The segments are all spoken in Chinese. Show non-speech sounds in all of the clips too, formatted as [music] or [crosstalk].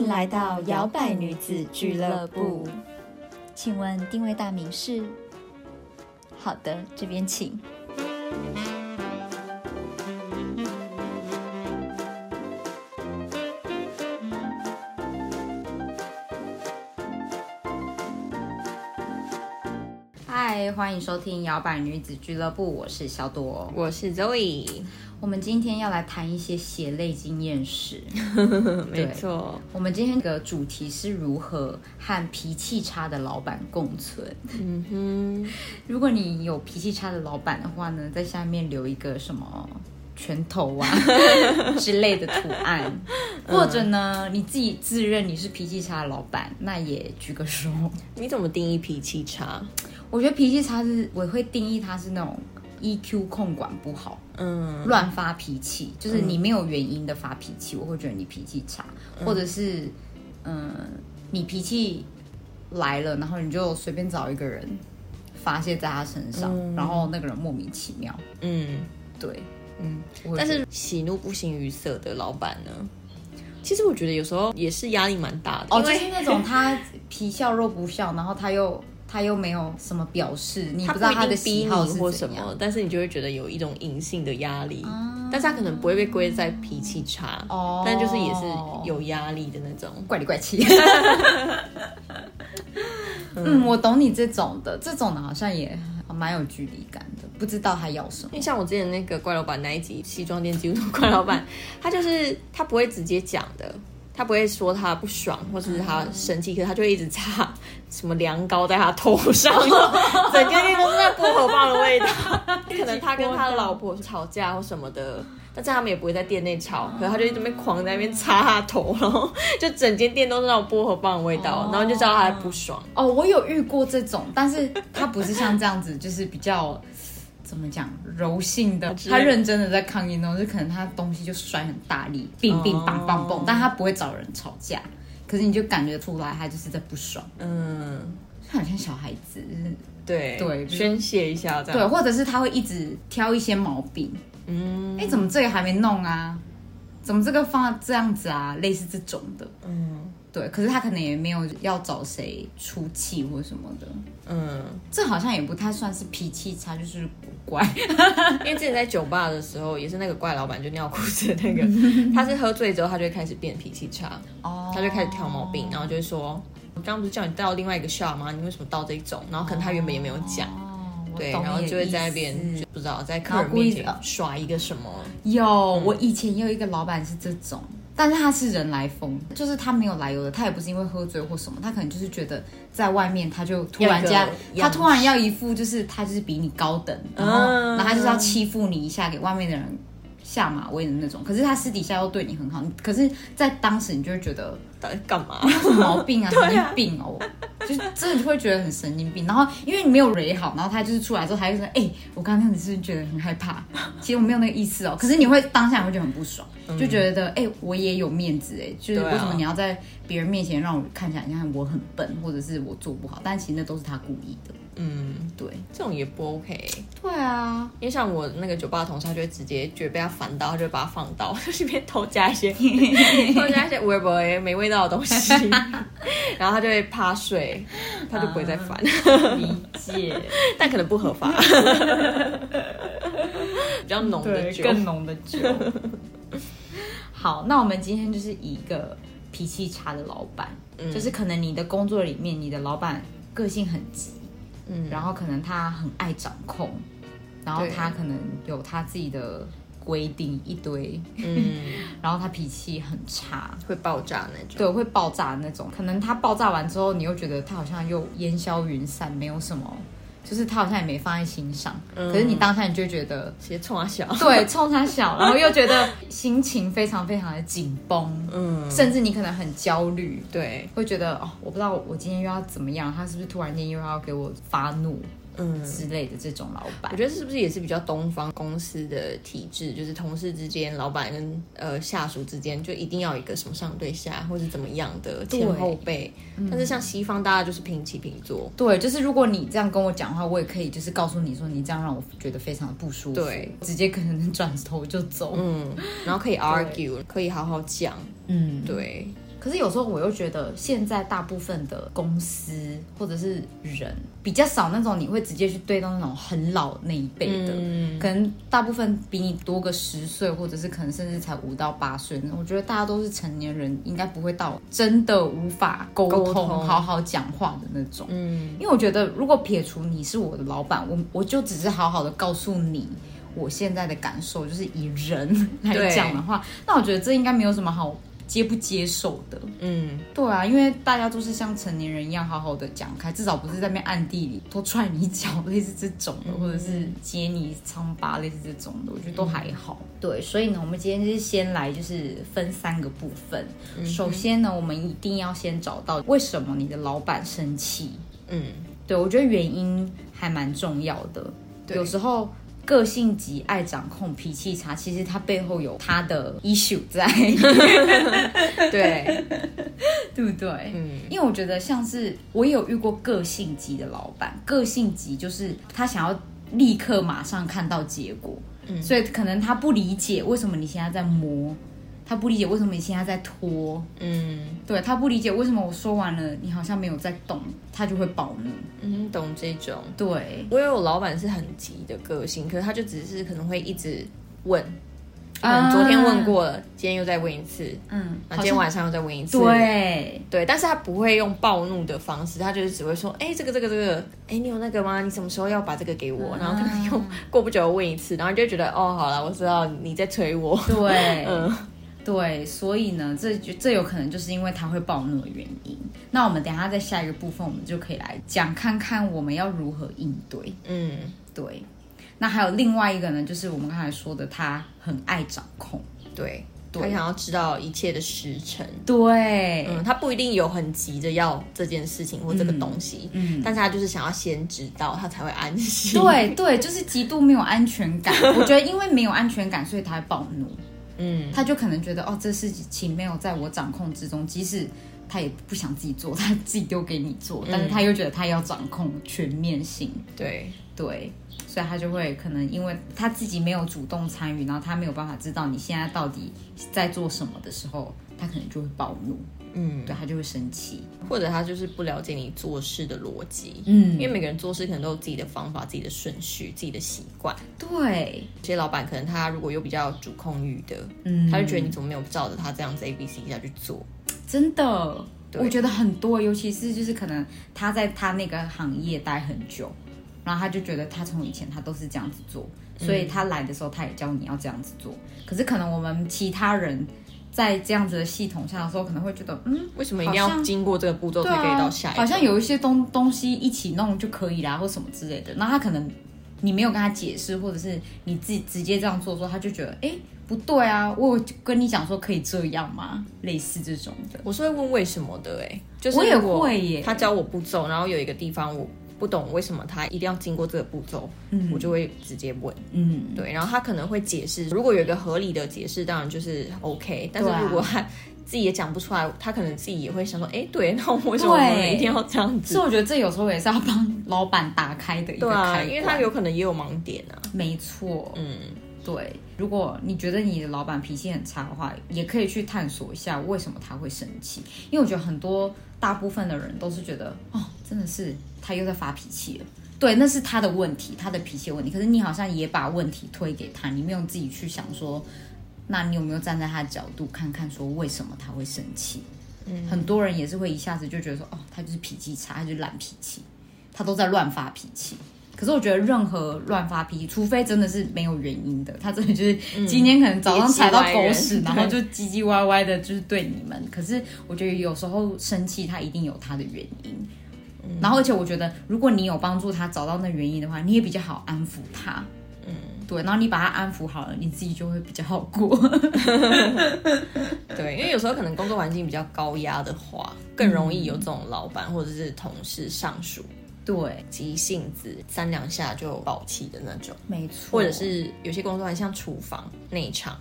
迎来到摇摆女子俱乐部。请问定位大名是？好的，这边请。嗨，欢迎收听摇摆女子俱乐部，我是小朵。我是 Zoe，我们今天要来谈一些血泪经验史。[laughs] 没错，我们今天的主题是如何和脾气差的老板共存。嗯哼，如果你有脾气差的老板的话呢，在下面留一个什么拳头啊 [laughs] 之类的图案，或者呢你自己自认你是脾气差的老板，那也举个手。你怎么定义脾气差？我觉得脾气差是我会定义它是那种 EQ 控管不好，嗯。乱发脾气，就是你没有原因的发脾气，我会觉得你脾气差，或者是嗯，你脾气来了，然后你就随便找一个人发泄在他身上，嗯。然后那个人莫名其妙，嗯。对，嗯，但是喜怒不形于色的老板呢？其实我觉得有时候也是压力蛮大的，哦，就是那种他皮笑肉不笑，然后他又他又没有什么表示，你他不知道他的喜好或什么，但是你就会觉得有一种隐性的压力，啊但是他可能不会被归在脾气差，哦但就是也是有压力的那种。怪里怪气。[laughs] 嗯，我懂你这种的，这种的好像也蛮有距离感的，不知道他要什么因。为像我之前那个怪老板那一集西装店记录怪老板，他就是他不会直接讲的，他不会说他不爽或者是他生气，可是他就一直擦 [laughs] 什么凉糕在他头上，[laughs] 整间店都是那薄荷棒的味道。[laughs] 可能他跟他老婆吵架或什么的。但是他们也不会在店内吵，可是他就一直被狂在那边擦他头，然后就整间店都是那种薄荷棒的味道，然后就知道他不爽。哦，我有遇过这种，但是他不是像这样子，就是比较怎么讲柔性的，他认真的在抗议那种，就可能他东西就摔很大力，冰冰棒棒棒，但他不会找人吵架，可是你就感觉出来他就是在不爽，嗯，他很像小孩子，就是对对宣泄一下这样。对，或者是他会一直挑一些毛病，嗯。哎，怎么这个还没弄啊？怎么这个放这样子啊？类似这种的，嗯对，可是他可能也没有要找谁出气或什么的，嗯。这好像也不太算是脾气差，就是古怪。[laughs] 因为之前在酒吧的时候，也是那个怪老板就尿裤子的那个，[laughs] 他是喝醉之后，他就会开始变脾气差，哦他就开始挑毛病，然后就会说：“我刚刚不是叫你倒另外一个 shot 吗？你为什么倒这一种？”然后可能他原本也没有讲，哦，对，然后就会在那边就不知道在客人面前耍一个什么，有，嗯我以前也有一个老板是这种，但是他是人来疯，就是他没有来由的，他也不是因为喝醉或什么，他可能就是觉得在外面他就突然间他突然要一副就是他就是比你高等，然后、嗯然后他就是要欺负你一下，给外面的人下马威的那种。可是他私底下又对你很好，可是，在当时你就会觉得到底干嘛？有什么毛病啊，神经病哦，就是真的就会觉得很神经病。然后因为你没有蕊好，然后他就是出来之后，他就说：“哎、我刚刚那样子是不是觉得很害怕？[laughs] 其实我没有那个意思哦。”可是你会当下你会觉得很不爽，就觉得：“哎、我也有面子哎，就是为什么你要在别人面前让我看起来像我很笨，或者是我做不好？但其实那都是他故意的。嗯，对，这种也不 OK。对啊，因为像我那个酒吧同事，他就会直接觉得被他烦到，他就会把它放到，就是边偷加一些 [laughs] 偷加一些微博没味道的东西，[laughs] 然后他就会趴睡，他就不会再烦。理解，[laughs] 但可能不合法，比较浓的，酒。更浓的酒。好，那我们今天就是以一个脾气差的老板，嗯就是可能你的工作里面，你的老板个性很急，嗯，然后可能他很爱掌控，然后他可能有他自己的规定一堆，嗯，[laughs] 然后他脾气很差。会爆炸那种。对，会爆炸那种。可能他爆炸完之后，你又觉得他好像又烟消云散，没有什么，就是他好像也没放在心上。嗯可是你当下你就觉得，直接冲他笑。对，冲他小，[laughs] 然后又觉得心情非常非常的紧绷，嗯，甚至你可能很焦虑，对，会觉得哦，我不知道我今天又要怎么样，他是不是突然间又要给我发怒嗯。之类的这种老板我。觉得是不是也是比较东方公司的体制，就是同事之间、老板跟呃下属之间，就一定要有一个什么上对下，或是怎么样的前后辈。但是像西方，大家就是平起平坐。对，就是如果你这样跟我讲话，我也可以就是告诉你说，你这样让我觉得非常的不舒服，对，直接可能转头就走。嗯，然后可以 [laughs] argue，可以好好讲。嗯，对，可是有时候我又觉得，现在大部分的公司或者是人比较少那种你会直接去对到那种很老那一辈的，嗯可能大部分比你多个十岁，或者是可能甚至才五到八岁。我觉得大家都是成年人，应该不会到真的无法沟通、沟通好好讲话的那种。嗯因为我觉得，如果撇除你是我的老板，我我就只是好好的告诉你我现在的感受，就是以人来讲的话，那我觉得这应该没有什么好接不接受的。嗯，对啊，因为大家都是像成年人一样好好的讲开，至少不是在那边暗地里多踹你脚，[laughs] 类似这种的，或者是揭你疮疤，类似这种的，我觉得都还好。对，所以呢，我们今天就是先来就是分三个部分。首先呢，我们一定要先找到为什么你的老板生气。嗯，对我觉得原因还蛮重要的。对有时候个性急、爱掌控、脾气差，其实他背后有他的 issue 在。[laughs] 对，对不对？嗯因为我觉得像是我也有遇过个性急的老板，个性急就是他想要立刻马上看到结果，嗯所以可能他不理解为什么你现在在磨，他不理解为什么你现在在拖，嗯。对他不理解为什么我说完了你好像没有在动，他就会暴怒。嗯，懂这种。对，我有老板是很急的个性，可是他就只是可能会一直问，可啊昨天问过了，今天又再问一次，嗯，那今天晚上又再问一次，对。对，但是他不会用暴怒的方式，他就是只会说，哎、这个这个这个，哎，你有那个吗？你什么时候要把这个给我？然后可能又过不久问一次，然后就会觉得，哦，好了，我知道你在催我，对，[laughs] 嗯对，所以呢，这就这有可能就是因为他会暴怒的原因。那我们等一下在下一个部分，我们就可以来讲看看我们要如何应对。嗯对，那还有另外一个呢，就是我们刚才说的，他很爱掌控。对，对他想要知道一切的时辰，对，嗯，他不一定有很急着要这件事情或这个东西，嗯但是他就是想要先知道，他才会安心。对对，就是极度没有安全感。我觉得因为没有安全感，所以他会暴怒。嗯，他就可能觉得哦，这事情没有在我掌控之中，即使他也不想自己做，他自己丢给你做，但是他又觉得他要掌控全面性，对，对，所以他就会可能因为他自己没有主动参与，然后他没有办法知道你现在到底在做什么的时候，他可能就会暴怒，嗯，对他就会生气，或者他就是不了解你做事的逻辑，嗯因为每个人做事可能都有自己的方法、自己的顺序、自己的习惯。对，有些老板可能他如果有比较主控欲的，嗯他就觉得你怎么没有照着他这样子 A B C 下去做？真的，我觉得很多，尤其是就是可能他在他那个行业待很久，然后他就觉得他从以前他都是这样子做，所以他来的时候他也教你要这样子做。可是可能我们其他人在这样子的系统下的时候，可能会觉得，嗯，为什么一定要经过这个步骤才可以啊，到下一个？好像有一些东东西一起弄就可以啦，或什么之类的。那他可能你没有跟他解释，或者是你自己直接这样做的时候，他就觉得，哎，不对啊，我有跟你讲说可以这样吗？类似这种的。我是会问为什么的、哎，就是我也会耶他教我步骤，然后有一个地方我不懂为什么他一定要经过这个步骤，嗯我就会直接问。嗯，对，然后他可能会解释，如果有一个合理的解释，当然就是 OK。但是如果他自己也讲不出来，他可能自己也会想说，哎，对，那我为什么我们一定要这样子所以？我觉得这有时候也是要帮老板打开的一个对啊，开关，因为他有可能也有盲点啊。没错，嗯，对。如果你觉得你的老板脾气很差的话，也可以去探索一下为什么他会生气，因为我觉得很多大部分的人都是觉得，哦，真的是他又在发脾气了。对，那是他的问题，他的脾气的问题。可是你好像也把问题推给他，你没有自己去想说，那你有没有站在他的角度看看，说为什么他会生气？嗯，很多人也是会一下子就觉得说，哦，他就是脾气差，他就是烂脾气，他都在乱发脾气。可是我觉得任何乱发脾气，除非真的是没有原因的，他真的就是今天可能早上踩到狗屎，嗯然后就唧唧歪歪的，就是对你们。可是我觉得有时候生气，他一定有他的原因。嗯然后而且我觉得，如果你有帮助他找到那原因的话，你也比较好安抚他。嗯，对，然后你把他安抚好了，你自己就会比较好过。[laughs] 对，因为有时候可能工作环境比较高压的话，更容易有这种老板或者是同事、上属对，急性子，三两下就爆气的那种，没错，或者是有些工作还像厨房内场。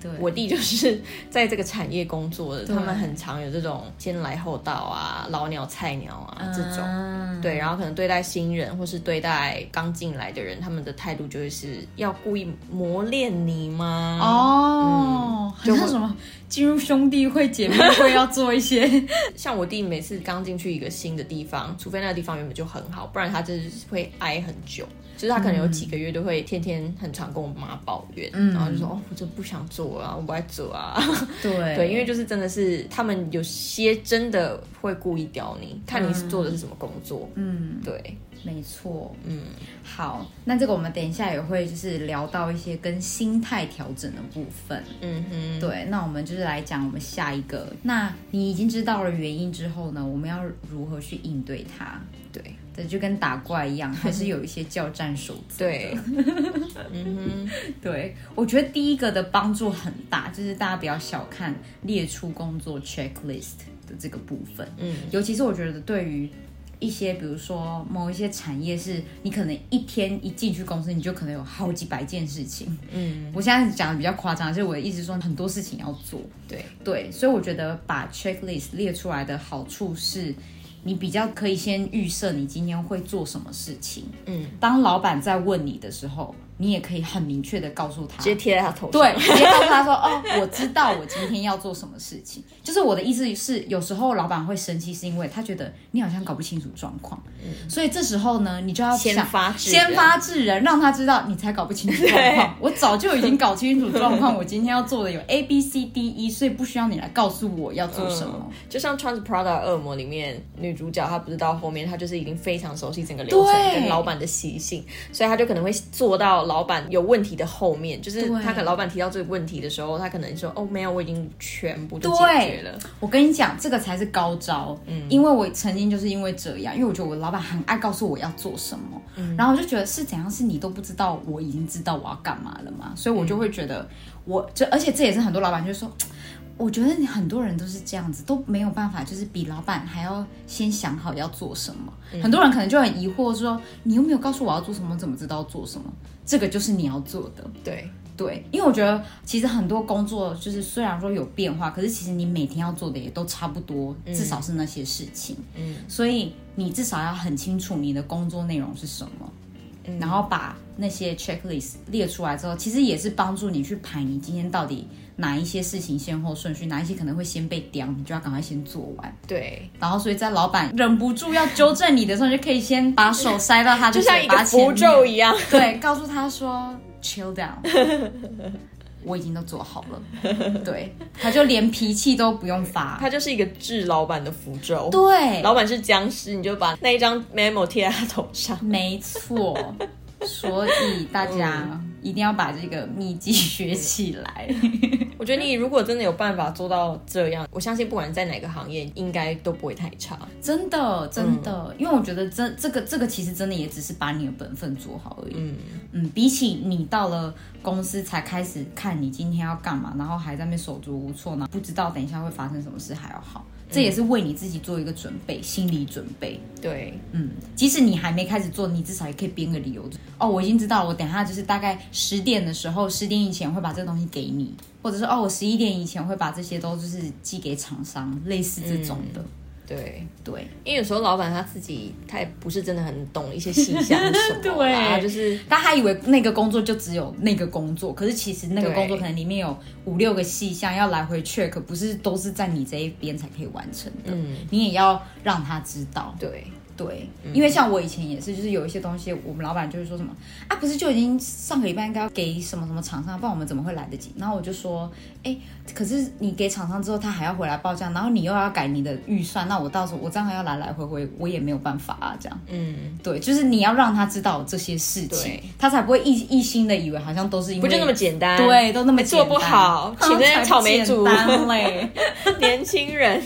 对，我弟就是 [laughs] 在这个产业工作的，他们很常有这种先来后到啊、老鸟菜鸟啊这种。嗯对，然后可能对待新人或是对待刚进来的人，他们的态度就会是要故意磨练你吗？哦，嗯就会很像什么进入兄弟会、姐妹会要做一些。[laughs] 像我弟每次刚进去一个新的地方，除非那个地方原本就很好，不然他就是会挨很久。就是他可能有几个月都会天天很常跟我妈抱怨，然后就说：“哦，我真不想做啊，我不爱做啊。[laughs] ”对对，因为就是真的是他们有些真的会故意刁你，看你是做的是什么工作。嗯，对，没错。嗯，好，那这个我们等一下也会就是聊到一些跟心态调整的部分。嗯哼，对，那我们就是来讲我们下一个。那你已经知道了原因之后呢，我们要如何去应对它？对。对，就跟打怪一样，还是有一些交战守则。对，[laughs] 嗯哼，对，我觉得第一个的帮助很大，就是大家不要小看列出工作 checklist 的这个部分。嗯，尤其是我觉得对于一些，比如说某一些产业，是你可能一天一进去公司，你就可能有好几百件事情。嗯，我现在讲的比较夸张，就是我的意思说很多事情要做。对对，所以我觉得把 checklist 列出来的好处是。你比较可以先预设你今天会做什么事情，嗯，当老板在问你的时候。你也可以很明确的告诉他，直接贴在他头上，对，[laughs] 直接告诉他说：“哦，我知道我今天要做什么事情。”就是我的意思是，有时候老板会生气，是因为他觉得你好像搞不清楚状况，所以这时候呢，你就要先发先发制人，让他知道你才搞不清楚状况。我早就已经搞清楚状况，[laughs] 我今天要做的有 A B C D E，所以不需要你来告诉我要做什么。就像《Trans Prada 恶魔》里面女主角，她不是到后面，她就是已经非常熟悉整个流程跟老板的习性，所以她就可能会做到。老板有问题的后面，就是他跟老板提到这个问题的时候，他可能说：“哦，没有，我已经全部都解决了。”我跟你讲，这个才是高招。嗯，因为我曾经就是因为这样，因为我觉得我老板很爱告诉我要做什么，嗯，然后我就觉得是怎样，是你都不知道，我已经知道我要干嘛了嘛，所以我就会觉得，我就而且这也是很多老板就说。我觉得你很多人都是这样子，都没有办法，就是比老板还要先想好要做什么。很多人可能就很疑惑，说你又没有告诉我要做什么，怎么知道做什么？这个就是你要做的。对对，因为我觉得其实很多工作就是虽然说有变化，可是其实你每天要做的也都差不多，至少是那些事情。嗯，所以你至少要很清楚你的工作内容是什么。然后把那些 checklist 列出来之后，其实也是帮助你去排你今天到底哪一些事情先后顺序，哪一些可能会先被刁，你就要赶快先做完。对。然后，所以在老板忍不住要纠正你的时候，就可以先把手塞到他的嘴巴前符咒一样。对，告诉他说 chill down。[laughs] 我已经都做好了，对，他就连脾气都不用发，他就是一个治老板的符咒。对，老板是僵尸，你就把那一张 memo 贴在他头上。没错，所以大家。一定要把这个秘籍学起来。[laughs] 我觉得你如果真的有办法做到这样，我相信不管在哪个行业，应该都不会太差。真的，真的，因为我觉得这这个这个其实真的也只是把你的本分做好而已。嗯嗯，比起你到了公司才开始看你今天要干嘛，然后还在那边手足无措呢，不知道等一下会发生什么事还要好。这也是为你自己做一个准备，心理准备。对，嗯，即使你还没开始做，你至少也可以编个理由。哦，我已经知道，我等下就是大概十点的时候，十点以前会把这个东西给你，或者是哦，我十一点以前会把这些都就是寄给厂商，类似这种的。对。对，因为有时候老板他自己他也不是真的很懂一些细项什么，[laughs] 对，就是但他还以为那个工作就只有那个工作，可是其实那个工作可能里面有五六个细项要来回 check，不是都是在你这一边才可以完成的，嗯，你也要让他知道，对。对，因为像我以前也是，就是有一些东西，我们老板就是说什么啊，不是就已经上个礼拜应该要给什么什么厂商，不然我们怎么会来得及？然后我就说，哎，可是你给厂商之后，他还要回来报价，然后你又要改你的预算，那我到时候我这样要来来回回，我也没有办法啊，这样。嗯，对，就是你要让他知道这些事情，他才不会一一心的以为好像都是因为不就那么简单，对，都那么做不好，请这些草莓族。[laughs] 嘞，[laughs] 年轻人，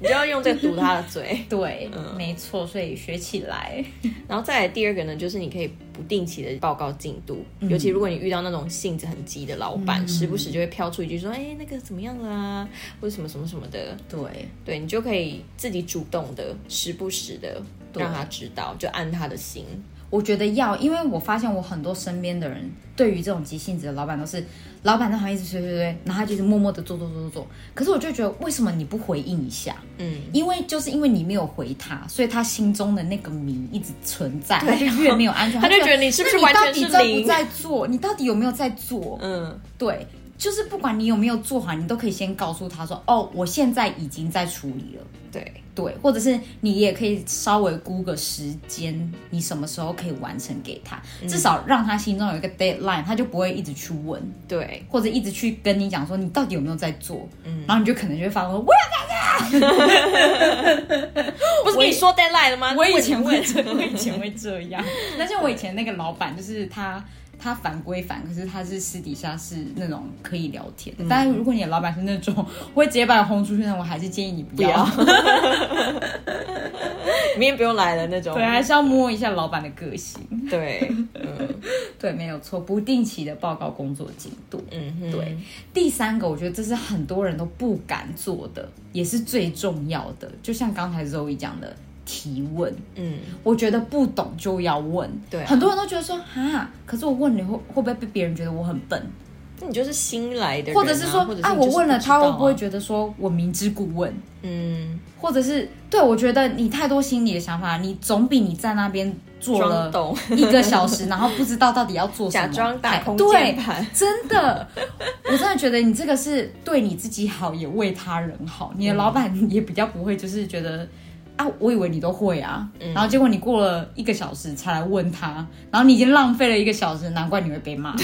你就要用这个堵他的嘴，[laughs] 对，没错，所以。可以学起来，[laughs] 然后再来第二个呢，就是你可以不定期的报告进度，尤其如果你遇到那种性子很急的老板，时不时就会飘出一句说：“哎，那个怎么样啦？”或者什么什么什么的。对，对你就可以自己主动的，时不时的让他知道，就按他的心。我觉得要，因为我发现我很多身边的人，对于这种急性子的老板都是，老板在旁边一直催催催，然后他就是默默的做做做做做。可是我就觉得，为什么你不回应一下？嗯，因为就是因为你没有回他，所以他心中的那个谜一直存在，他就越没有安全 [laughs] 他就觉得你是不是完全是在不在做？你到底有没有在做？嗯，对。就是不管你有没有做好，你都可以先告诉他说，哦，我现在已经在处理了。对，对，或者是你也可以稍微估个时间，你什么时候可以完成给他，至少让他心中有一个 deadline，他就不会一直去问，对，或者一直去跟你讲说你到底有没有在做，嗯，然后你就可能就会发现说我要干啥，[laughs] 不是跟你说 deadline 了吗？我以前会我以前会这样，但是我以前那个老板就是他。他烦归烦，可是他是私底下是那种可以聊天的。但是如果你的老板是那种会直接把你轰出去的，我还是建议你不要。[laughs] 明天不用来了那种。对，还是要摸一下老板的个性。对，嗯，[laughs] 对，没有错。不定期的报告工作进度。嗯哼，对。第三个，我觉得这是很多人都不敢做的，也是最重要的。就像刚才 Zoe 讲的。提问，嗯，我觉得不懂就要问。对啊。很多人都觉得说哈，可是我问你会会不会被别人觉得我很笨，那你就是新来的人啊、或者是说啊，或者你我问了他会不会觉得说我明知故问，嗯，或者是对我觉得你太多心理的想法，你总比你在那边做了懂。一个小时，[laughs] 然后不知道到底要做什么，假装打空对键盘，真的，我真的觉得你这个是对你自己好，也为他人好。你的老板也比较不会就是觉得啊，我以为你都会啊，嗯。然后结果你过了一个小时才来问他，然后你已经浪费了一个小时，难怪你会被骂。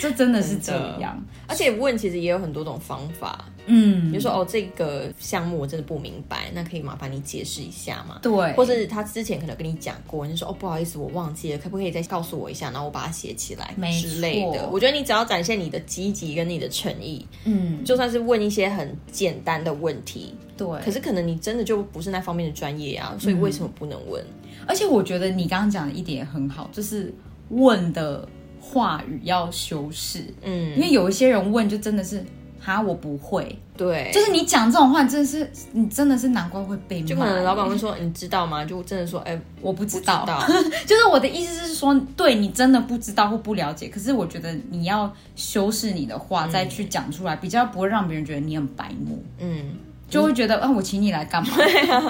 这真的是这样，而且问其实也有很多种方法，嗯。比如说哦，这个项目我真的不明白，那可以麻烦你解释一下吗？对，或者他之前可能跟你讲过，你就说哦不好意思，我忘记了，可不可以再告诉我一下，然后我把它写起来没之类的？错。我觉得你只要展现你的积极跟你的诚意，嗯，就算是问一些很简单的问题，对，可是可能你真的就不是那方面的专业啊，所以为什么不能问？而且我觉得你刚刚讲的一点也很好，就是问的话语要修饰，嗯，因为有一些人问就真的是哈我不会，对，就是你讲这种话，真的是你真的是难怪会被骂。就可能老板会说你知道吗？就真的说哎、我不知不知道，道，[laughs] 就是我的意思是说，对你真的不知道或不了解，可是我觉得你要修饰你的话，再去讲出来，比较不会让别人觉得你很白目，嗯。就会觉得啊，我请你来干嘛？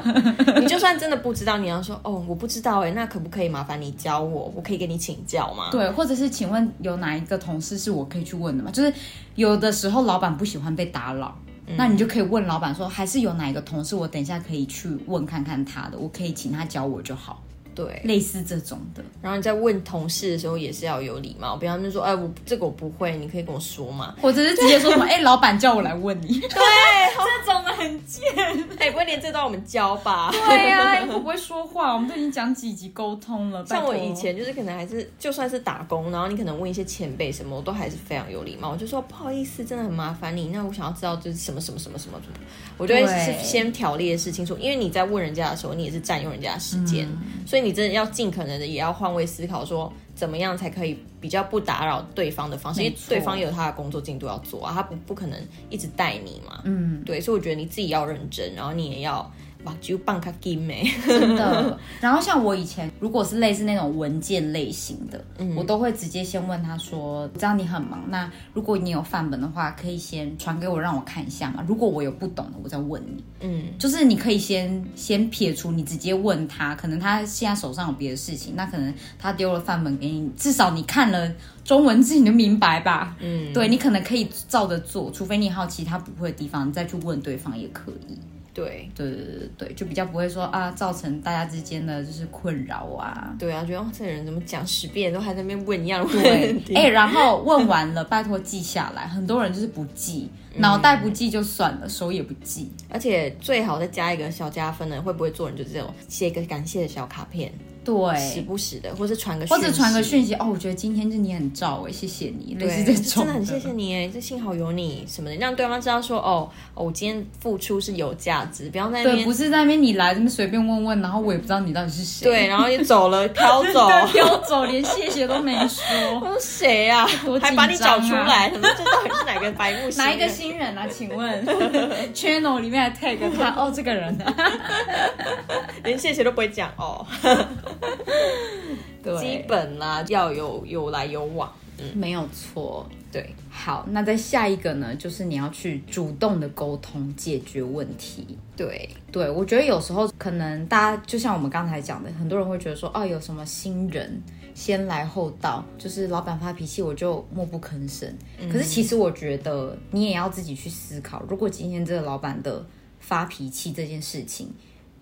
[laughs] 你就算真的不知道，你要说哦，我不知道哎，那可不可以麻烦你教我？我可以给你请教吗？对，或者是请问有哪一个同事是我可以去问的吗？就是有的时候老板不喜欢被打扰。那你就可以问老板说，还是有哪一个同事，我等一下可以去问看看他的，我可以请他教我就好，对，类似这种的。然后你在问同事的时候也是要有礼貌，不要那说哎，我这个我不会，你可以跟我说嘛。[laughs] 或者是直接说什么，[laughs] 哎、老板叫我来问你，对，[laughs] 这种的很贱。哎，不会连这段我们教吧？对呀、我不会说话？我们都已经讲几集沟通了。像我以前就是可能还是就算是打工，然后你可能问一些前辈什么，我都还是非常有礼貌。我就说不好意思，真的很麻烦你。那我想要知道就是什么什么什么什么什么，我就会先条列的事清楚，因为你在问人家的时候，你也是占用人家的时间，嗯所以你真的要尽可能的也要换位思考，说怎么样才可以比较不打扰对方的方式，因为对方也有他的工作进度要做啊，他不不可能一直带你嘛。嗯，对，所以我觉得你自己要认真，然后你也要把就棒卡金美。真的。然后像我以前，如果是类似那种文件类型的，嗯我都会直接先问他说：“知道你很忙，那如果你有范本的话，可以先传给我，让我看一下嘛。如果我有不懂的，我再问你。嗯，就是你可以先先撇除，你直接问他，可能他现在手上有别的事情，那可能他丢了范本给你，至少你看了中文字你就明白吧。嗯，对你可能可以照着做，除非你好奇他不会的地方，你再去问对方也可以。对。对对对对对，就比较不会说啊，造成大家之间的就是困扰啊。对啊，觉得哦，这个人怎么讲十遍都还在那边问一样问，题。[laughs] 哎、然后问完了，拜托记下来。很多人就是不记，脑袋不记就算了，手也不记。而且最好再加一个小加分的，会不会做人就是这种写一个感谢的小卡片，时对，不时的，或是传个或者传个息。讯息哦，我觉得今天就你很照哎，谢谢你，类似对，这种真的很谢谢你哎，这幸好有你什么的，让对方知道说哦，哦我今天付出是有价值，不要在那对，边不是在那边你来这边随便问问，然后我也不知道你到底是谁，对，然后也走了，飘走，对，飘走，连谢谢都没说。[laughs] 我说谁呀、多还把你找出来，什么这到底是哪个白目？[laughs] 哪一个新人啊？请问 [laughs] channel 里面还 tag 他哦，这个人啊，连谢谢都不会讲哦？[laughs] 对，基本啦，要有有来有往。没有错。对，好，那再下一个呢，就是你要去主动的沟通解决问题。对，对，我觉得有时候可能大家就像我们刚才讲的，很多人会觉得说，哦，有什么新人先来后到，就是老板发脾气我就默不吭声。嗯可是其实我觉得你也要自己去思考，如果今天这个老板的发脾气这件事情。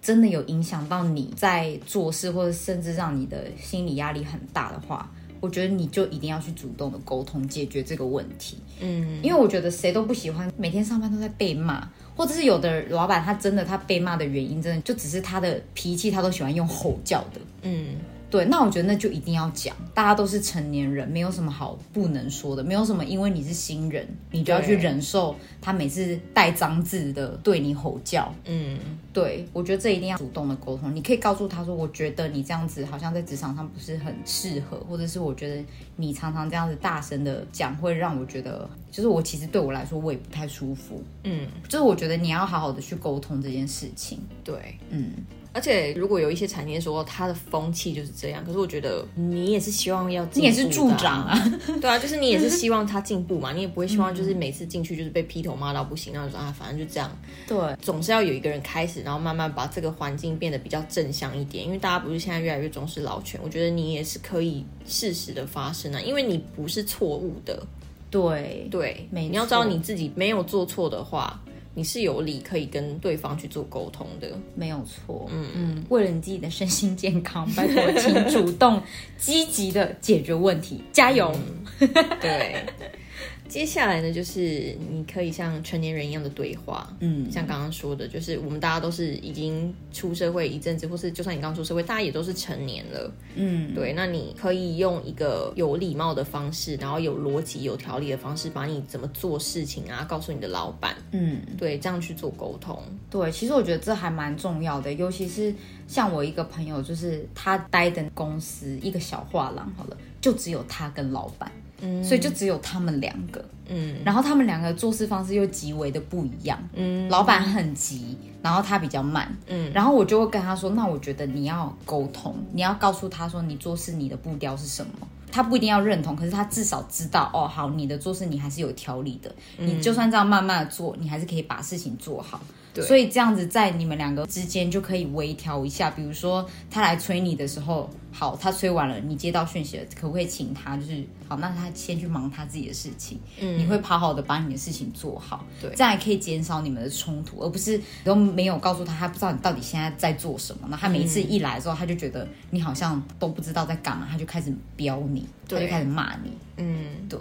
真的有影响到你在做事，或者甚至让你的心理压力很大的话，我觉得你就一定要去主动的沟通解决这个问题。嗯，因为我觉得谁都不喜欢每天上班都在被骂，或者是有的老板他真的他被骂的原因，真的就只是他的脾气，他都喜欢用吼叫的。嗯，对，那我觉得那就一定要讲，大家都是成年人，没有什么好不能说的，没有什么因为你是新人，你就要去忍受他每次带脏字的对你吼叫。嗯，对，我觉得这一定要主动的沟通。你可以告诉他说，我觉得你这样子好像在职场上不是很适合，或者是我觉得你常常这样子大声的讲，会让我觉得，就是我其实对我来说我也不太舒服。嗯，就是我觉得你要好好的去沟通这件事情。对。嗯，而且如果有一些产业说它的风气就是这样，可是我觉得你也是希望要你也是助长啊，对啊，就是你也是希望他进步嘛，[laughs] 你也不会希望就是每次进去就是被劈头骂到不行，然后说啊反正就这样，对，总是要有一个人开始，然后慢慢把这个环境变得比较正向一点。因为大家不是现在越来越重视老权，我觉得你也是可以适时的发生啊，因为你不是错误的，对，对，你要知道你自己没有做错的话，你是有理可以跟对方去做沟通的。没有错。嗯嗯，为了你自己的身心健康，拜托，请主动积极的解决问题，加油。对，[laughs] 接下来呢，就是你可以像成年人一样的对话，嗯。像刚刚说的，就是我们大家都是已经出社会一阵子，或是就算你刚出社会，大家也都是成年了，嗯，对，那你可以用一个有礼貌的方式，然后有逻辑、有条理的方式，把你怎么做事情啊，告诉你的老板，嗯。对，这样去做沟通，对，其实我觉得这还蛮重要的，尤其是像我一个朋友，就是他待的公司一个小画廊，好了，就只有他跟老板，嗯所以就只有他们两个，嗯。然后他们两个做事方式又极为的不一样，嗯。老板很急，然后他比较慢，嗯。然后我就会跟他说，那我觉得你要沟通，你要告诉他说你做事你的步调是什么。他不一定要认同，可是他至少知道哦，好，你的做事你还是有条理的，你就算这样慢慢的做，你还是可以把事情做好。对。所以这样子在你们两个之间就可以微调一下，比如说他来催你的时候，好，他催完了，你接到讯息了，可不可以请他就是好，那他先去忙他自己的事情，嗯。你会好好的把你的事情做好，对。这样也可以减少你们的冲突，而不是都没有告诉他，他不知道你到底现在在做什么，那他每一次一来之后，他就觉得你好像都不知道在干嘛，他就开始飙你，他就开始骂你，嗯。对，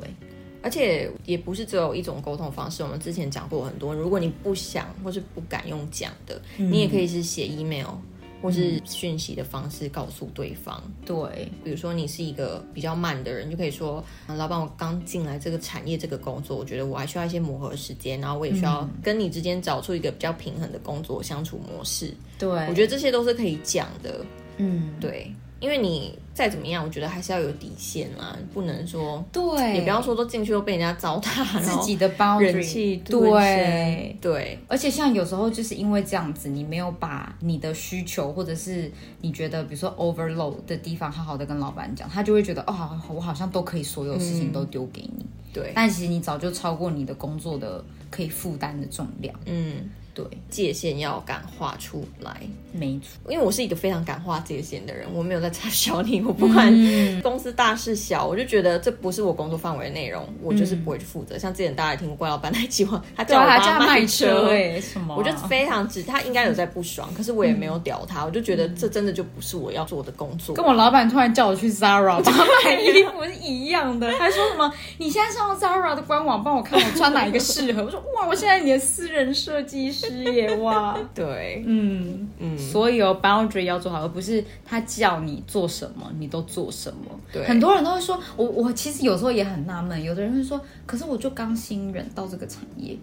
而且也不是只有一种沟通方式，我们之前讲过很多。如果你不想或是不敢用讲的，你也可以是写 email 或是讯息的方式告诉对方。对，比如说你是一个比较慢的人，就可以说，啊老板，我刚进来这个产业这个工作，我觉得我还需要一些磨合时间，然后我也需要跟你之间找出一个比较平衡的工作相处模式。对，我觉得这些都是可以讲的，嗯，对，因为你再怎么样，我觉得还是要有底线啦，不能说。对，也不要说都进去都被人家糟蹋，自己的 boundary，人气对对。而且像有时候就是因为这样子，你没有把你的需求或者是你觉得比如说 overload 的地方好好的跟老板讲，他就会觉得哦，好我好像都可以所有事情都丢给你，对，但其实你早就超过你的工作的可以负担的重量。嗯，对，界限要敢画出来。没错，因为我是一个非常敢画界限的人，我没有在插小你，我不管公司大事小，我就觉得这不是我工作范围的内容，我就是不会去负责。像之前大家也听过怪老板那计划，他叫我他卖车，哎，什么啊？我就非常直，他应该有在不爽，可是我也没有屌他，我就觉得这真的就不是我要做的工作。跟我老板突然叫我去 Zara 买衣服是一样的，[laughs] 还说什么你现在上 Zara 的官网帮我看我穿哪一个适合。我说哇，我现在你的私人设计师耶哇，[laughs] 对，嗯嗯，所以哦 boundary 要做好，而不是他叫你做什么你都做什么。对很多人都会说，我我其实有时候也很纳闷，有的人会说，可是我就刚新人到这个产业，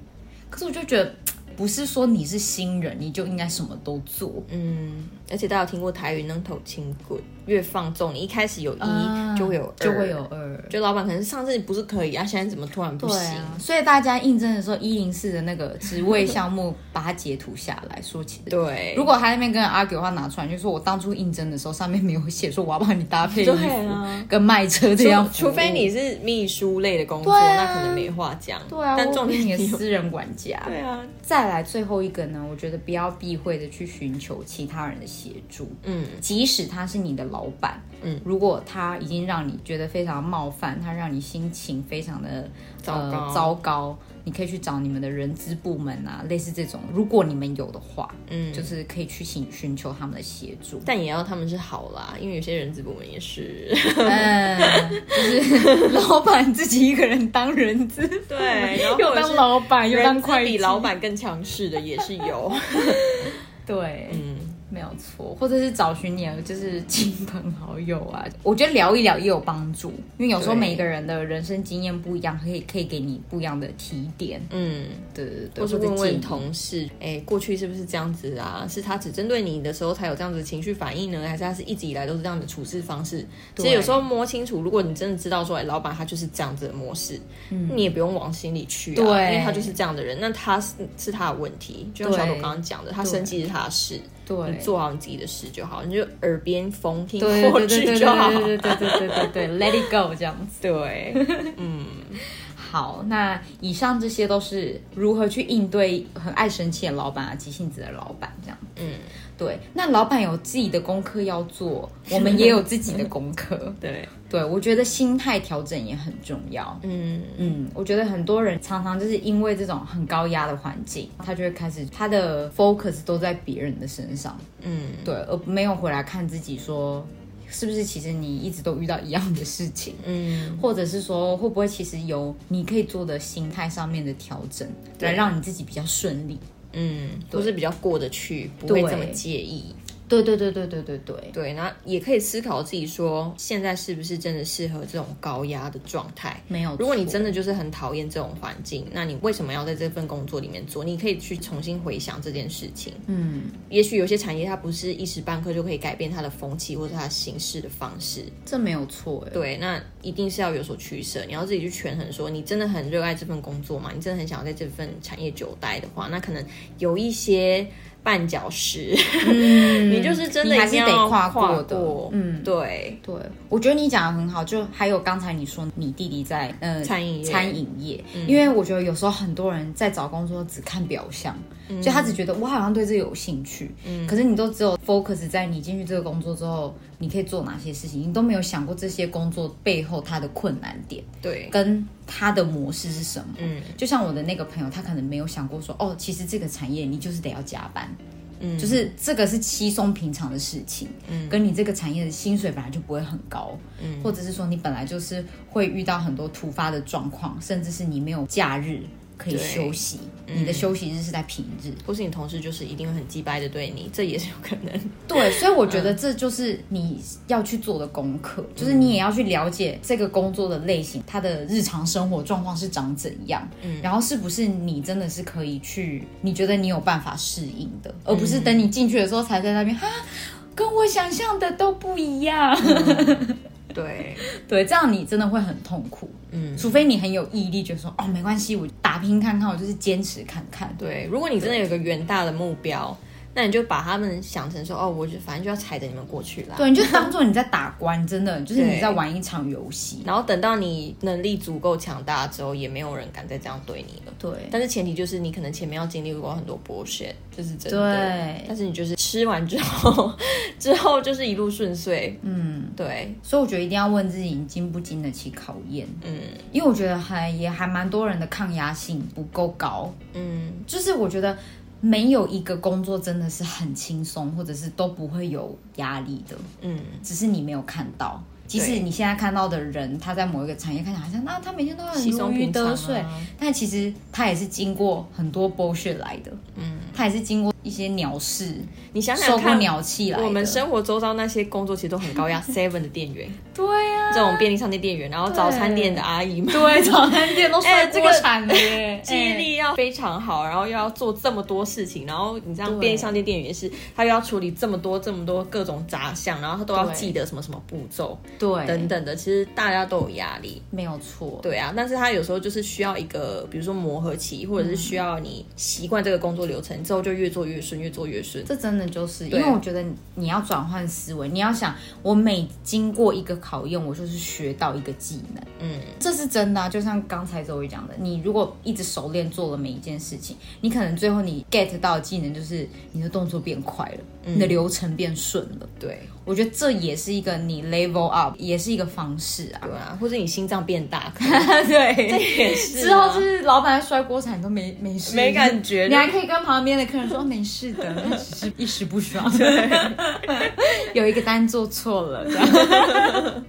可是我就觉得。不是说你是新人你就应该什么都做，嗯，而且大家有听过台语“能头轻滚”，越放纵，你一开始有一、啊就会有二就会有二。就老板可能上次不是可以啊，现在怎么突然不行？啊，所以大家应征的时候，一零四的那个职位项目，把它截图下来说起来。对，如果他那边跟人 argue 的话，拿出来就说我当初应征的时候，上面没有写说我要帮你搭配衣服啊跟卖车这样除除非你是秘书类的工作，啊那可能没话讲。对啊，但重点你是私人管家。对啊，再来最后一个呢，我觉得不要避讳的去寻求其他人的协助，嗯。即使他是你的老板，嗯，如果他已经让你觉得非常冒犯，他让你心情非常的糟糕。呃、糟糕，你可以去找你们的人资部门啊，类似这种，如果你们有的话，嗯，就是可以去请寻求他们的协助。但也要他们是好啦，因为有些人资部门也是，[laughs] 嗯，就是老板自己一个人当人资，对，然后 [laughs] 又当老板又当人资会计，比老板更强势的也是有，[laughs] 对，嗯，没有错，或者是找寻你的就是亲朋好友啊，我觉得聊一聊也有帮助，因为有时候对每个人的人生经验不一样，可以可以给你不一样的提点。嗯。对对对，或者问问同事，哎，过去是不是这样子啊？是他只针对你的时候才有这样子的情绪反应呢，还是他是一直以来都是这样的处事方式？其对实有时候摸清楚，如果你真的知道说，哎，老板他就是这样子的模式，你也不用往心里去啊，对因为他就是这样的人，那他是是他的问题。就像小朵对刚刚讲的，他生气是他的事，对你做好你自己的事就好，你就耳边风听对过对对对去就好。对对对对对对对，Let it go 这样子。对，好，那以上这些都是如何去应对很爱生气的老板啊、急性子的老板这样子。嗯，对，那老板有自己的功课要做，我们也有自己的功课。[laughs] 对，对，我觉得心态调整也很重要。嗯，嗯，我觉得很多人常常就是因为这种很高压的环境，他就会开始他的 focus 都在别人的身上，嗯，对，而没有回来看自己说。是不是其实你一直都遇到一样的事情，嗯，或者是说会不会其实有你可以做的心态上面的调整，对。来让你自己比较顺利？嗯，都是比较过得去，不会这么介意。对对对对对对对，对，那也可以思考自己说，现在是不是真的适合这种高压的状态？没有。如果你真的就是很讨厌这种环境，那你为什么要在这份工作里面做？你可以去重新回想这件事情。嗯，也许有些产业它不是一时半刻就可以改变它的风气或者它行事的方式。这没有错哎。对，那一定是要有所取舍，你要自己去权衡说，你真的很热爱这份工作吗？你真的很想要在这份产业久待的话，那可能有一些绊脚石，[laughs] 你就是真的还是得跨过过。的嗯。对，对，我觉得你讲的很好，就还有刚才你说你弟弟在呃餐饮业。嗯餐饮业，因为我觉得有时候很多人在找工作只看表象，就他只觉得我好像对这有兴趣，嗯。可是你都只有 focus 在你进去这个工作之后，你可以做哪些事情，你都没有想过这些工作背后它的困难点对，跟它的模式是什么。嗯。就像我的那个朋友，他可能没有想过说，哦，其实这个产业你就是得要加班，嗯，就是这个是稀松平常的事情，嗯。跟你这个产业的薪水本来就不会很高，嗯。或者是说你本来就是会遇到很多突发的状况，甚至是你没有假日可以休息，你的休息日是在平日。或是你同事就是一定会很鸡掰的对你，这也是有可能。[laughs] 对，所以我觉得这就是你要去做的功课，就是你也要去了解这个工作的类型，它的日常生活状况是长怎样，嗯然后是不是你真的是可以去，你觉得你有办法适应的，而不是等你进去的时候才在那边哈，跟我想象的都不一样。[laughs] 对，对，这样你真的会很痛苦。嗯，除非你很有毅力，觉得说哦没关系，我打拼看看，我就是坚持看看。对，如果你真的有个远大的目标，那你就把他们想成说，哦，我就反正就要踩着你们过去啦。对，你就当做你在打关，真的 [laughs] 就是你在玩一场游戏。然后等到你能力足够强大之后，也没有人敢再这样对你了。对，但是前提就是你可能前面要经历过很多 bullshit，这是真的。对但是你就是吃完之后，[laughs] 之后就是一路顺遂。嗯，对，所以我觉得一定要问自己，你经不经得起考验。嗯。因为我觉得还也还蛮多人的抗压性不够高，嗯，就是我觉得没有一个工作真的是很轻松，或者是都不会有压力的，嗯，只是你没有看到。即使你现在看到的人，他在某一个产业看起来好像，那他每天都很稀如鱼。得水，但其实他也是经过很多剥削来的，嗯，他也是经过一些鸟事、你想想看，鸟气来的。我们生活周遭那些工作其实都很高压，[laughs] seven 的店员，对呀、这种便利商店店员，然后早餐店的阿姨们，对早餐店都哎这个睡锅铲了耶，[laughs] 记忆力要非常好，然后又要做这么多事情，然后你这样便利商店店员也是，他又要处理这么多这么多各种杂项，然后他都要记得什么什么步骤对。等等的，其实大家都有压力。没有错，对啊，但是他有时候就是需要一个，比如说磨合期，或者是需要你习惯这个工作流程，之后就越做越顺，越做越顺。这真的就是，因为我觉得你要转换思维，你要想，我每经过一个考验，我就是学到一个技能，嗯，这是真的、啊。就像刚才周瑜讲的，你如果一直熟练做了每一件事情，你可能最后你 get 到的技能就是你的动作变快了，你的流程变顺了。对。我觉得这也是一个你 level up，也是一个方式啊。对啊，或者你心脏变大，[laughs] 对，也是啊。之后就是老板摔锅铲都没没事，没感觉。你还可以跟旁边的客人说 [laughs] 没事的，他 [laughs] 只是一时不爽，对 [laughs] 有一个单做错了这样。[laughs]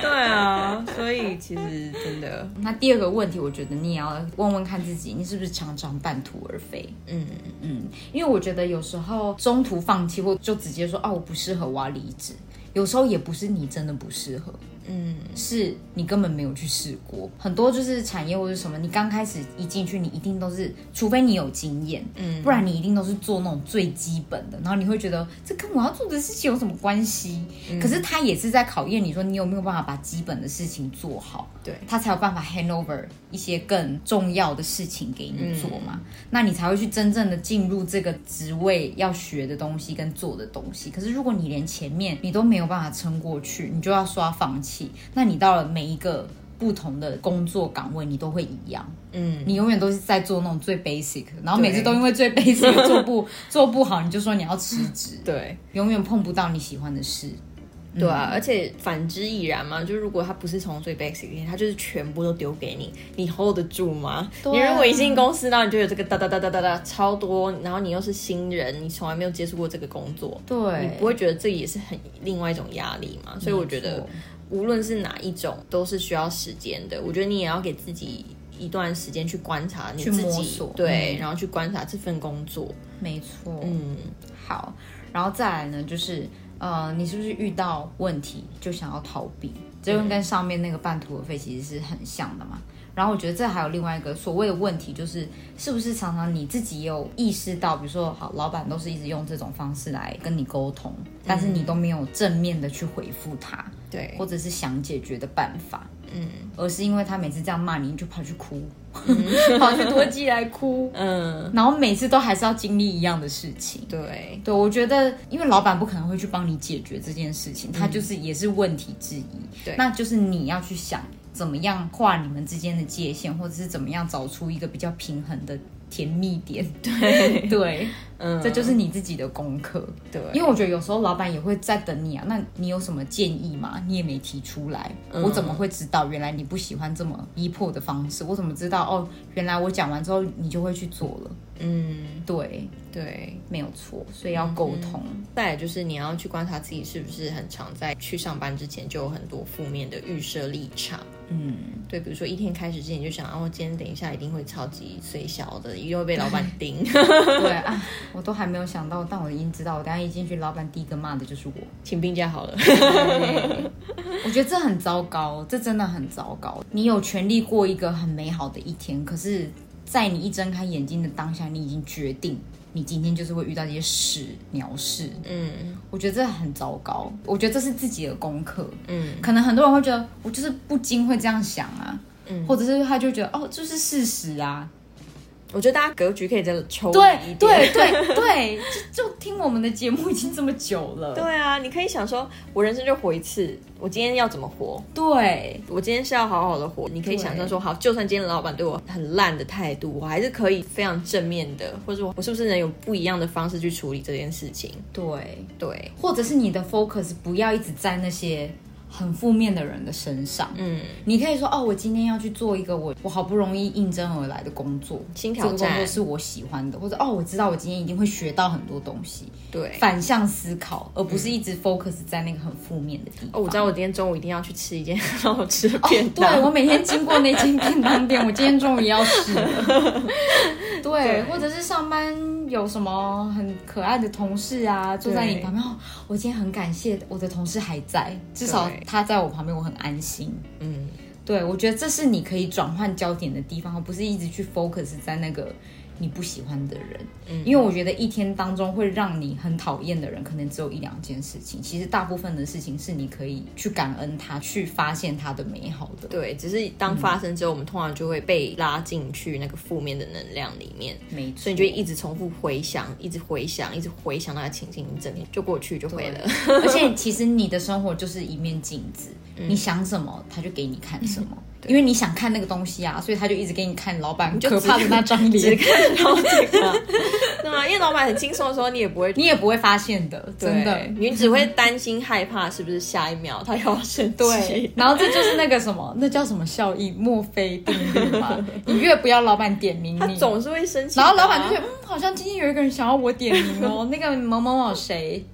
对啊，所以其实真的，那第二个问题，我觉得你也要问问看自己，你是不是常常半途而废？嗯，嗯，因为我觉得有时候中途放弃，或就直接说哦我不适合，我要离职。有时候也不是你真的不适合，嗯，是你根本没有去试过。很多就是产业或者什么，你刚开始一进去，你一定都是，除非你有经验，嗯不然你一定都是做那种最基本的。然后你会觉得这跟我要做的事情有什么关系？可是他也是在考验你说你有没有办法把基本的事情做好，对他才有办法 hand over 一些更重要的事情给你做嘛。那你才会去真正的进入这个职位要学的东西跟做的东西。可是如果你连前面你都没有办法撑过去，你就要说要放弃，那你到了每一个不同的工作岗位，你都会一样。嗯，你永远都是在做那种最 basic，然后每次都因为最 [laughs] basic 做不做不好，你就说你要辞 [laughs] 职，对。永远碰不到你喜欢的事。对啊，而且反之亦然嘛。就如果他不是从最 basic，他就是全部都丢给你，你 hold 得住吗？啊你如果一进公司，然后你就有这个哒哒哒哒哒哒超多，然后你又是新人，你从来没有接触过这个工作，对你不会觉得这也是很另外一种压力嘛？所以我觉得无论是哪一种，都是需要时间的。我觉得你也要给自己一段时间去观察你自己摸索，对，嗯然后去观察这份工作。没错，嗯，好，然后再来呢，就是呃，你是不是遇到问题就想要逃避？这就跟上面那个半途而废其实是很像的嘛。然后我觉得这还有另外一个所谓的问题，就是是不是常常你自己也有意识到，比如说好，老板都是一直用这种方式来跟你沟通，但是你都没有正面的去回复他，对，或者是想解决的办法，嗯。而是因为他每次这样骂你，你就跑去哭，[laughs] 跑去多记来哭，[laughs] 嗯，然后每次都还是要经历一样的事情。对，对，我觉得，因为老板不可能会去帮你解决这件事情，他就是也是问题之一。对。那就是你要去想怎么样画你们之间的界限，或者是怎么样找出一个比较平衡的甜蜜点。对 [laughs] 对，嗯，这就是你自己的功课。对，因为我觉得有时候老板也会在等你啊，那你有什么建议吗？你也没提出来，我怎么会知道原来你不喜欢这么逼迫的方式？我怎么知道哦？原来我讲完之后你就会去做了。嗯，对，对。没有错，所以要沟通。再来就是你要去观察自己是不是很常在去上班之前就有很多负面的预设立场。嗯，对，比如说一天开始之前就想，哦，今天等一下一定会超级碎小的，一定会被老板盯。[laughs] 对啊，我都还没有想到，但我已经知道，我等一下一进去，老板第一个骂的就是我。请病假好了。我觉得这很糟糕，这真的很糟糕。你有权利过一个很美好的一天，可是，在你一睁开眼睛的当下，你已经决定，你今天就是会遇到一些事鸟事。嗯。我觉得这很糟糕，我觉得这是自己的功课。嗯。可能很多人会觉得，我就是不禁会这样想啊，嗯，或者是他就觉得，哦，这是事实啊，我觉得大家格局可以再抽对离一点。对对对，就就听我们的节目已经这么久了，对啊，你可以想说，我人生就活一次，我今天要怎么活？对我今天是要好好的活。你可以想象说，好，就算今天老板对我很烂的态度，我还是可以非常正面的，或者我我是不是能有不一样的方式去处理这件事情？对，对，或者是你的 focus 不要一直在那些很负面的人的身上。嗯，你可以说哦，我今天要去做一个我我好不容易应征而来的工作，这个工作是我喜欢的，或者哦，我知道我今天一定会学到很多东西，对。反向思考，而不是一直 focus 在那个很负面的地方。哦，我知道我今天中午一定要去吃一间很好吃的哦便当。对我每天经过那间便当店，我今天中午也要吃 [laughs] 对或者是上班有什么很可爱的同事啊，坐在你旁边，哦，我今天很感谢我的同事还在，至少他在我旁边，我很安心。嗯，对，我觉得这是你可以转换焦点的地方，而不是一直去 focus 在那个你不喜欢的人，嗯因为我觉得一天当中会让你很讨厌的人，可能只有一两件事情。其实大部分的事情是你可以去感恩他，去发现他的美好的。对，只是当发生之后，我们通常就会被拉进去那个负面的能量里面，没错，所以你就一直重复回想，一直回想，一直回想那个情境，你整天就过去就会了。而且其实你的生活就是一面镜子，嗯你想什么，他就给你看什么。因为你想看那个东西啊，所以他就一直给你看老板可怕的那张只脸，[laughs] 看到这个，[laughs] 对吗？因为老板很轻松的时候，你也不会你也不会发现的，真的对。你只会担心害怕，是不是下一秒他又要生气？对，然后这就是那个什么，那叫什么效应？墨菲定律嘛。[laughs] 你越不要老板点名你，他总是会生气啊。然后老板就觉得，嗯，好像今天有一个人想要我点名哦，那个某某某谁，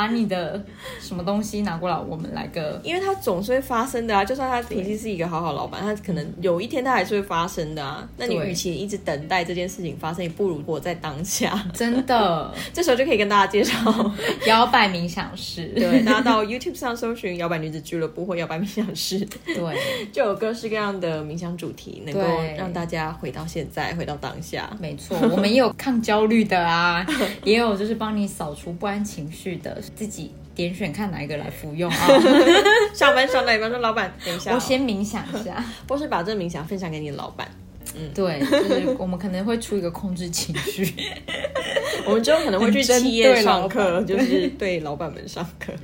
把你的什么东西拿过来，我们来个。因为他总是会发生的啊，就算他脾气是一个好好老板，他可能有一天他还是会发生的啊。那你与其一直等待这件事情发生，你不如活在当下。真的，[laughs] 这时候就可以跟大家介绍，[laughs] 摇摆冥想室，对，大家到 YouTube 上搜寻 [laughs] “摇摆女子俱乐部”或“摇摆冥想室”，对，就有各式各样的冥想主题，能够让大家回到现在，回到当下。没错，我们也有抗焦虑的啊，也有就是帮你扫除不安情绪的，自己点选看哪一个来服用啊。[laughs] 上班上到一半说：“老板，等一下哦、我先冥想一下，或是把这个冥想分享给你的老板。对，就是我们可能会出一个控制情绪。[laughs] 我们之后可能会去企业对上课，[laughs] 就是对老板们上课。[laughs]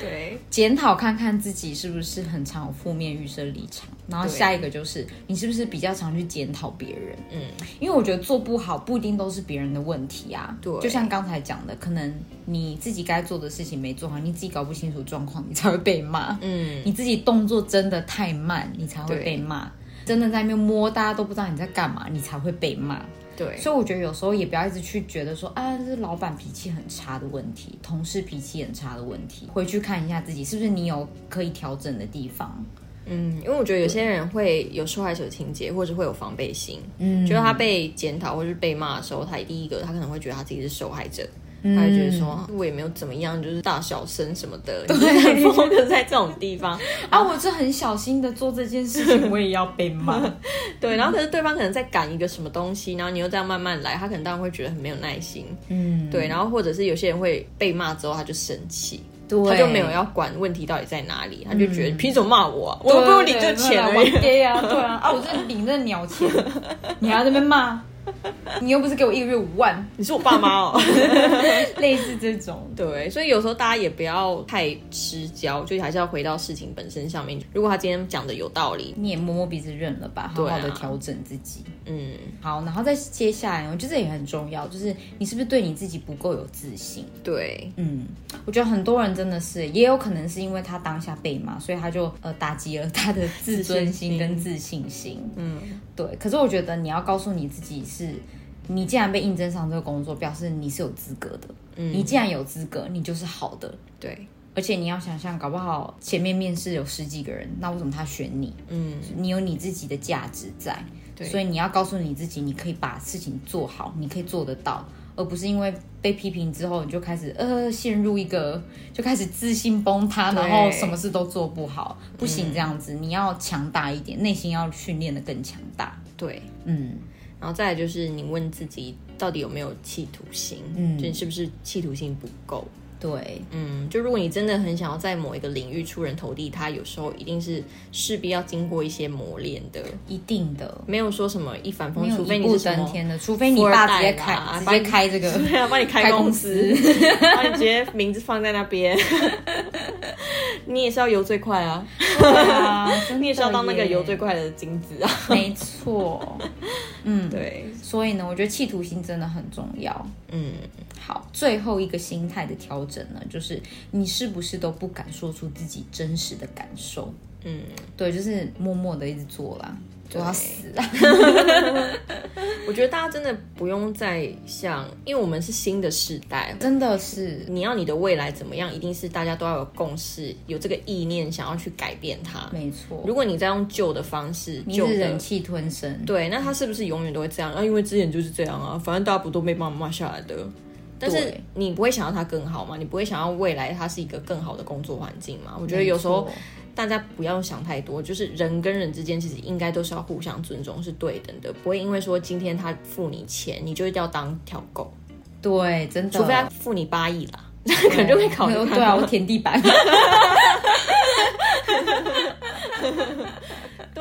对，检讨看看自己是不是很常有负面预设立场，然后下一个就是你是不是比较常去检讨别人，嗯，因为我觉得做不好不一定都是别人的问题啊，对。就像刚才讲的，可能你自己该做的事情没做好，你自己搞不清楚状况，你才会被骂，嗯，你自己动作真的太慢，你才会被骂，真的在那边摸，大家都不知道你在干嘛，你才会被骂。对，所以我觉得有时候也不要一直去觉得说啊，这是老板脾气很差的问题，同事脾气很差的问题，回去看一下自己是不是你有可以调整的地方。嗯，因为我觉得有些人会有受害者情节，或者会有防备心，嗯就是他被检讨或是被骂的时候，他第一个他可能会觉得他自己是受害者。嗯他会觉得说，我也没有怎么样，就是大小声什么的，[laughs] 你就是很 focus 在这种地方，[laughs] 啊，我是很小心的做这件事情，我也要被骂。[laughs] 对，然后可是对方可能在赶一个什么东西，然后你又这样慢慢来，他可能当然会觉得很没有耐心，嗯，对，然后或者是有些人会被骂之后他就生气，对，他就没有要管问题到底在哪里，他就觉得凭什么骂我啊？我不用领这钱而已。对啊，对啊，啊，我这领这鸟钱，你还在那边骂，[laughs] 你又不是给我一个月五万，[laughs] 你是我爸妈哦。[laughs] 类似这种。对，所以有时候大家也不要太失焦，就还是要回到事情本身上面。如果他今天讲的有道理，你也摸摸鼻子认了吧，好好的调整自己。嗯，好，然后再接下来，我觉得这也很重要，就是你是不是对你自己不够有自信？对，嗯，我觉得很多人真的是，也有可能是因为他当下被骂，所以他就呃打击了他的自尊心跟自信心。嗯，对，可是我觉得你要告诉你自己是，你既然被应征上这个工作，表示你是有资格的。嗯你既然有资格，你就是好的。对，而且你要想象，搞不好前面面试有十几个人，那为什么他选你？嗯，你有你自己的价值在，对所以你要告诉你自己，你可以把事情做好，你可以做得到，而不是因为被批评之后你就开始呃陷入一个就开始自信崩塌，然后什么事都做不好，不行这样子，你要强大一点，内心要训练的更强大。对。嗯，然后再来就是你问自己到底有没有企图心，嗯就你是不是企图心不够？对，嗯，就如果你真的很想要在某一个领域出人头地，它有时候一定是势必要经过一些磨练的，一定的。没有说什么一帆风除非你是登天的，除非你爸直接开直接开这个 [laughs] 对啊，帮你开开公公司，司 [laughs] 帮你直接名字放在那边，你也是要游最快啊，啊，[laughs] 你也是要当那个游最快的金子啊。没错。嗯，对，所以呢，我觉得企图心真的很重要。嗯，好，最后一个心态的调整呢，就是你是不是都不敢说出自己真实的感受？嗯，对，就是默默的一直做啦，做到死啊。[laughs] 我觉得大家真的不用再像，因为我们是新的世代，真的是，你要你的未来怎么样，一定是大家都要有共识，有这个意念想要去改变它。没错。如果你再用旧的方式，你是忍气吞声，对，那他是不是永远都会这样？啊，因为之前就是这样啊，反正大家不都被骂骂下来的。但是你不会想要他更好吗？你不会想要未来他是一个更好的工作环境吗？我觉得有时候大家不要想太多，就是人跟人之间其实应该都是要互相尊重，是对等的，不会因为说今天他付你钱，你就一定要当条狗，对，真的，除非他付你八亿啦，[laughs] 可能就会考虑。对啊，我舔地板。[laughs]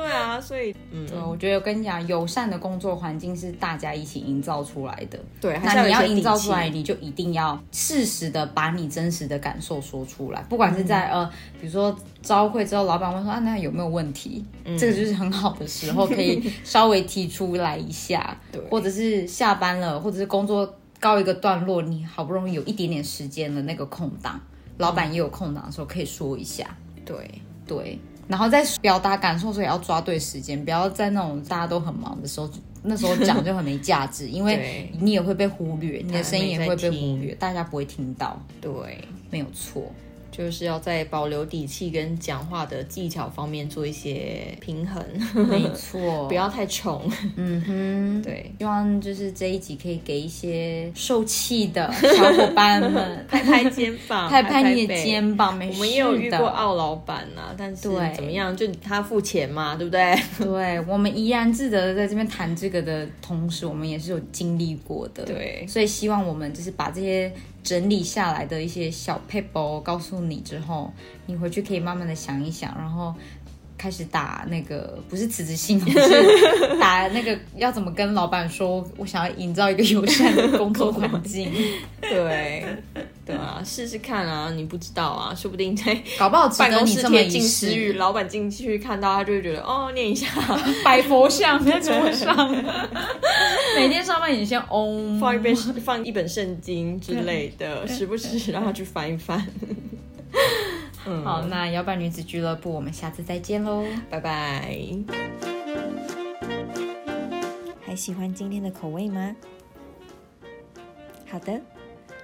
对啊，所以嗯，对，我觉得我跟你讲，友善的工作环境是大家一起营造出来的。对，那你要营造出来，你就一定要适时的把你真实的感受说出来，不管是在、呃，比如说招会之后，老板问说啊，那有没有问题？这个就是很好的时候，可以稍微提出来一下，[laughs] 对或者是下班了，或者是工作告一个段落，你好不容易有一点点时间的那个空档，老板也有空档的时候，可以说一下。对。对，然后在表达感受的时候也要抓对时间，不要在那种大家都很忙的时候，那时候讲就很没价值，因为 [laughs] 你也会被忽略，你的声音也会被忽略，大家不会听到，对，没有错。就是要在保留底气跟讲话的技巧方面做一些平衡，[laughs] 没错，[laughs] 不要太冲。嗯哼，[laughs] 对，希望就是这一集可以给一些受气的小伙伴们拍拍肩膀，拍拍你的。肩膀，没事我们也有遇的过傲老板呐、但是对怎么样，就他付钱嘛，对不对？对我们怡然自得的在这边谈这个的同时，我们也是有经历过的。对所以希望我们就是把这些整理下来的一些小 paper 告诉你之后，你回去可以慢慢的想一想，然后。开始打那个不是辞职信哦，[laughs] [laughs] 是打那个要怎么跟老板说，我想要营造一个友善的工作环境，[laughs] 对，对啊，试试看啊，你不知道啊，[laughs] 说不定在搞不好值办公室贴近时雨，试。老板进去看到他就会觉得哦，念一下，[laughs] 拜佛像 [laughs] 在桌上，每天上班也先嗡，放一本放一本圣经之类的，时不时让他去翻一翻。嗯，好，那摇摆女子俱乐部，我们下次再见喽。拜拜。还喜欢今天的口味吗？好的，